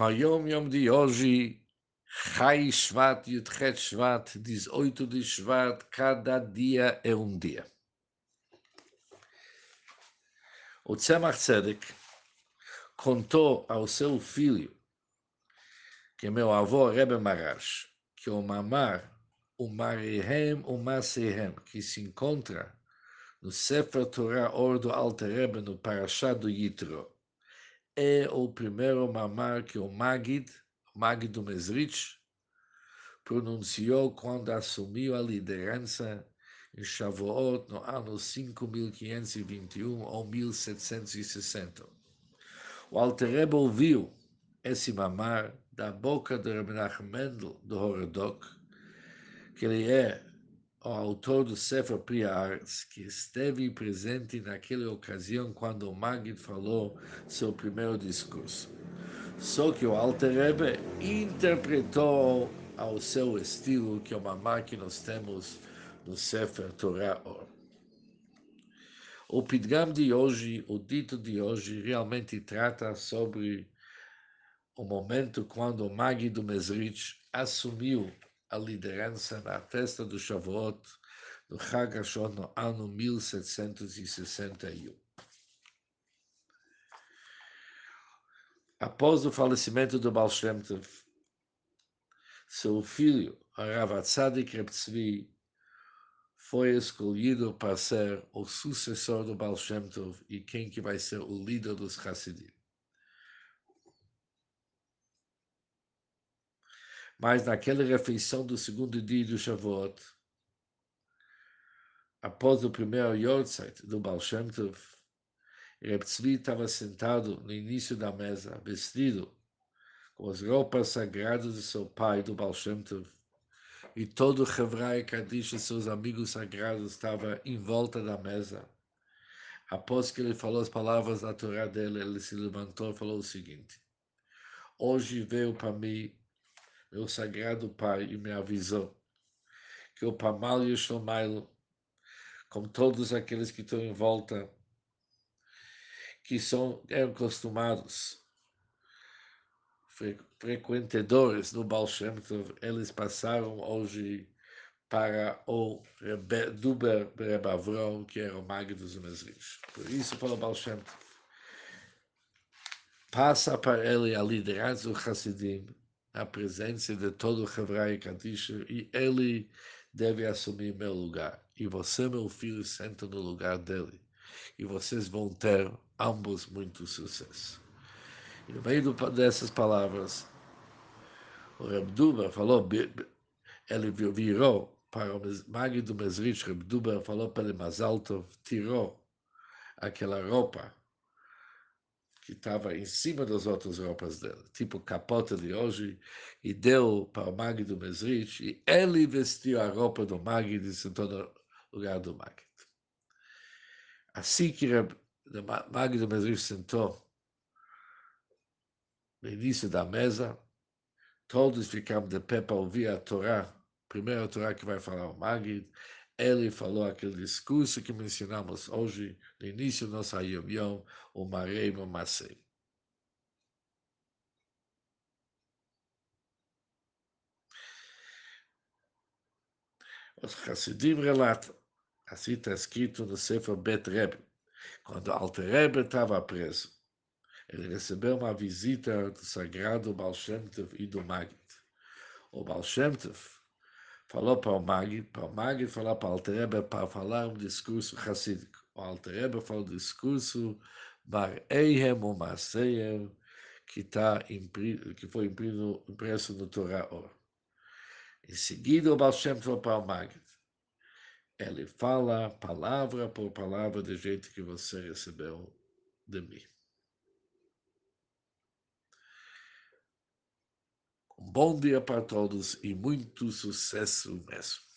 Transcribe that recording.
Hayom Yom de hoje, Chai Shvat, Yudchet Shvat, 18 de Shvat, cada dia é um dia. O Tzemach Tzedek contou ao seu filho, que é meu avô Rebbe Marash, que o mamar, o marihem, o masehem, que se encontra no Sefer Torah Or do Alter Rebbe, no Parashá do Yitro, é o primeiro mamar que o Magid, Magid do Mesrich, pronunciou quando assumiu a liderança em Shavuot no ano 5521 ou 1760. O Alter ouviu esse mamar da boca de Rabbi Mendel do Horodok, que ele é o autor do Sefer Priya Arts, que esteve presente naquela ocasião quando o Magid falou seu primeiro discurso. Só que o Alter Rebbe interpretou ao seu estilo, que é uma marca que nós temos no Sefer Torah Or. O Pidgam de hoje, o dito de hoje, realmente trata sobre o momento quando o Magid do Mesrich assumiu a liderança na festa do Shavuot, do Chag Hashon, no ano 1761. Após o falecimento do Baal Shem Tov, seu filho, Rav Tzadik Reb Tzvi, foi escolhido para ser o sucessor do Baal Shem Tov e quem que vai ser o líder dos Hassidim. Mas naquela refeição do segundo dia do Shavuot, após o primeiro Yortzeit do Baal Shem Tov, Reb Tzvi estava sentado no início da mesa, vestido com as roupas sagradas de seu pai, do Baal Shem Tov, e todo o Hevrai Kadish e seus amigos sagrados estava em volta da mesa. Após que ele falou as palavras da Torá dele, ele se levantou e falou o seguinte: Hoje veio para mim meu sagrado Pai, e me avisou que o Pamal e o Shlomailo, como todos aqueles que estão em volta, que são acostumados, frequentadores do Baal Shem Tov, eles passaram hoje para o Rebe, Duber Rebavron, que era o Mag dos Mesrich. Por isso, falou Baal Shem Tov, passa para ele a liderança do Hassidim, a presença de todo o Hebraico Kadisha e ele deve assumir meu lugar. E você, meu filho, senta no lugar dele. E vocês vão ter ambos muito sucesso. E no meio dessas palavras, o Rebduba falou, ele virou para o Magui do Mesrich, Rebduba falou para ele mais alto, tirou aquela roupa que estava em cima das outras roupas dele, tipo capota de hoje, e deu para o Magid do Mesrich, e ele vestiu a roupa do Magid e sentou no lugar do Magid. Assim que Magid do Mesrich sentou no início da mesa, todos ficaram de pé para ouvir a Torá, primeira Torá que vai falar o Magid, ele falou aquele discurso que mencionamos hoje, no início do nosso Ayom Yom, o Marei Masei. Os Hassidim relatam, assim está escrito no Sefer Bet Rebbe, quando Alter Rebbe estava preso, ele recebeu uma visita do sagrado Baal Shem Tov e do Magid. O Baal Shem Tov falou para o Magid, para o Magid falar para o Alter para falar um discurso racídico. O Alter falou um discurso Bar Eihem ou Maseyer, que, tá que foi impresso no Torá Or. Em seguida, o Baal Shem falou para o Magid. Ele fala palavra por palavra do jeito que você recebeu de mim. Bom dia para todos e muito sucesso mesmo.